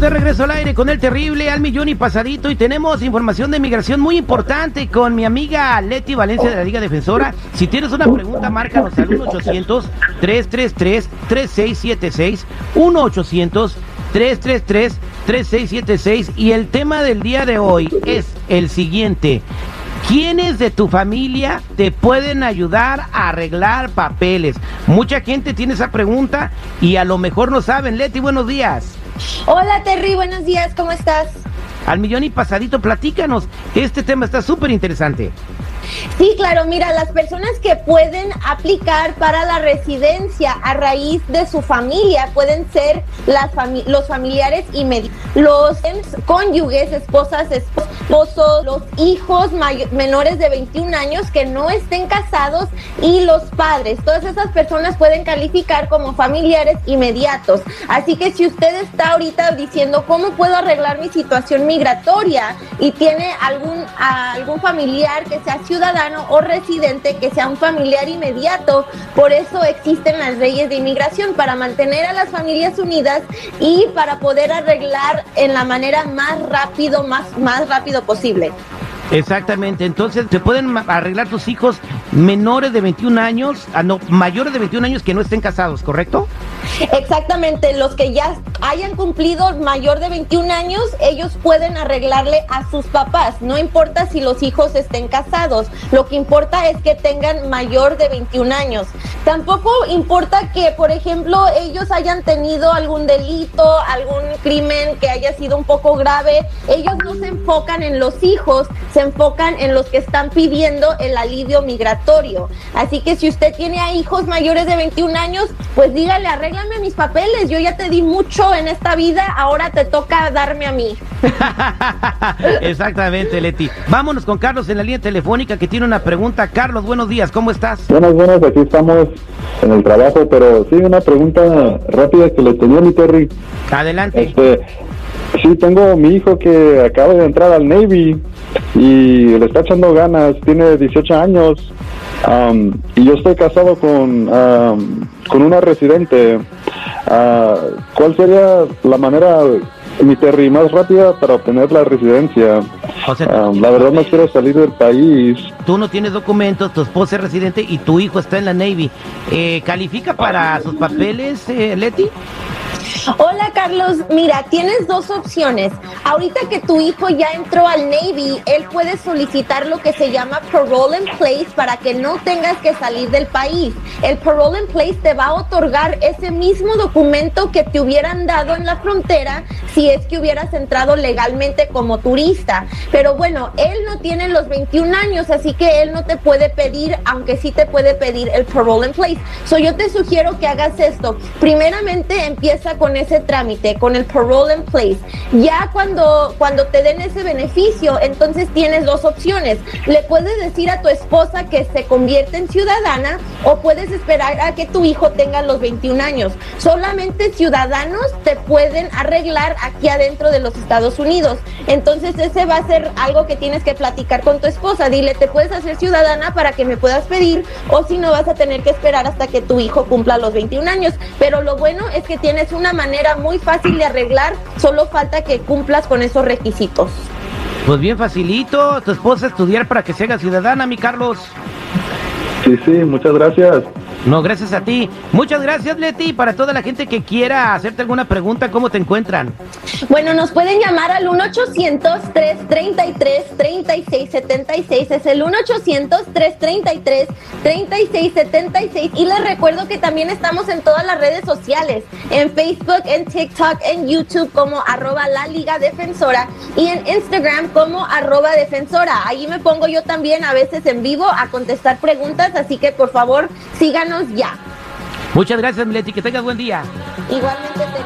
De regreso al aire con el terrible al millón y pasadito y tenemos información de migración muy importante con mi amiga Leti Valencia de la Liga Defensora. Si tienes una pregunta, márcanos al 1-800-333-3676, 1-800-333-3676 y el tema del día de hoy es el siguiente. ¿Quiénes de tu familia te pueden ayudar a arreglar papeles? Mucha gente tiene esa pregunta y a lo mejor no saben. Leti, buenos días. Hola Terry, buenos días, ¿cómo estás? Al millón y pasadito, platícanos. Este tema está súper interesante. Sí, claro, mira, las personas que pueden aplicar para la residencia a raíz de su familia pueden ser los familiares inmediatos, los cónyuges, esposas, esposos, los hijos menores de 21 años que no estén casados y los padres. Todas esas personas pueden calificar como familiares inmediatos. Así que si usted está ahorita diciendo cómo puedo arreglar mi situación migratoria y tiene algún, algún familiar que sea ciudadano, ciudadano o residente que sea un familiar inmediato. Por eso existen las leyes de inmigración, para mantener a las familias unidas y para poder arreglar en la manera más rápido, más, más rápido posible. Exactamente, entonces te pueden arreglar tus hijos menores de 21 años, ah, no, mayores de 21 años que no estén casados, ¿correcto? Exactamente, los que ya hayan cumplido mayor de 21 años, ellos pueden arreglarle a sus papás, no importa si los hijos estén casados, lo que importa es que tengan mayor de 21 años. Tampoco importa que, por ejemplo, ellos hayan tenido algún delito, algún crimen que haya sido un poco grave, ellos no se enfocan en los hijos, se enfocan en los que están pidiendo el alivio migratorio. Así que si usted tiene a hijos mayores de 21 años, pues dígale, arréglame mis papeles, yo ya te di mucho en esta vida, ahora te toca darme a mí. Exactamente, Leti. Vámonos con Carlos en la línea telefónica que tiene una pregunta. Carlos, buenos días, ¿cómo estás? Buenos, buenos, aquí estamos en el trabajo, pero sí, una pregunta rápida que le tenía a mi Terry. Adelante. Este, sí, tengo mi hijo que acaba de entrar al Navy y le está echando ganas, tiene 18 años um, y yo estoy casado con, um, con una residente. Uh, ¿Cuál sería la manera, mi Terry, más rápida para obtener la residencia? Um, la verdad no quiero salir del país. Tú no tienes documentos, tu esposa es residente y tu hijo está en la Navy. Eh, ¿Califica para sus papeles, eh, Leti? Hola Carlos, mira, tienes dos opciones. Ahorita que tu hijo ya entró al Navy, él puede solicitar lo que se llama parole in place para que no tengas que salir del país. El parole in place te va a otorgar ese mismo documento que te hubieran dado en la frontera si es que hubieras entrado legalmente como turista. Pero bueno, él no tiene los 21 años, así que él no te puede pedir, aunque sí te puede pedir el parole in place. So yo te sugiero que hagas esto. Primeramente empieza con ese trámite, con el parole in place. Ya cuando, cuando te den ese beneficio, entonces tienes dos opciones. Le puedes decir a tu esposa que se convierte en ciudadana o puedes esperar a que tu hijo tenga los 21 años. Solamente ciudadanos te pueden arreglar aquí adentro de los Estados Unidos. Entonces ese va a ser algo que tienes que platicar con tu esposa. Dile, te puedes hacer ciudadana para que me puedas pedir o si no vas a tener que esperar hasta que tu hijo cumpla los 21 años. Pero lo bueno es que tienes una manera muy fácil de arreglar, solo falta que cumplas con esos requisitos. Pues bien facilito, tu esposa estudiar para que se haga ciudadana, mi Carlos. Sí, sí, muchas gracias. No, gracias a ti. Muchas gracias, Leti. Para toda la gente que quiera hacerte alguna pregunta, ¿cómo te encuentran? Bueno, nos pueden llamar al 1-800-333-3676. Es el 1-800-333-3676. Y les recuerdo que también estamos en todas las redes sociales: en Facebook, en TikTok, en YouTube como arroba la Liga Defensora y en Instagram como arroba defensora. Ahí me pongo yo también a veces en vivo a contestar preguntas. Así que por favor, sigan ya. Muchas gracias, Leti. Que tengas buen día. Igualmente.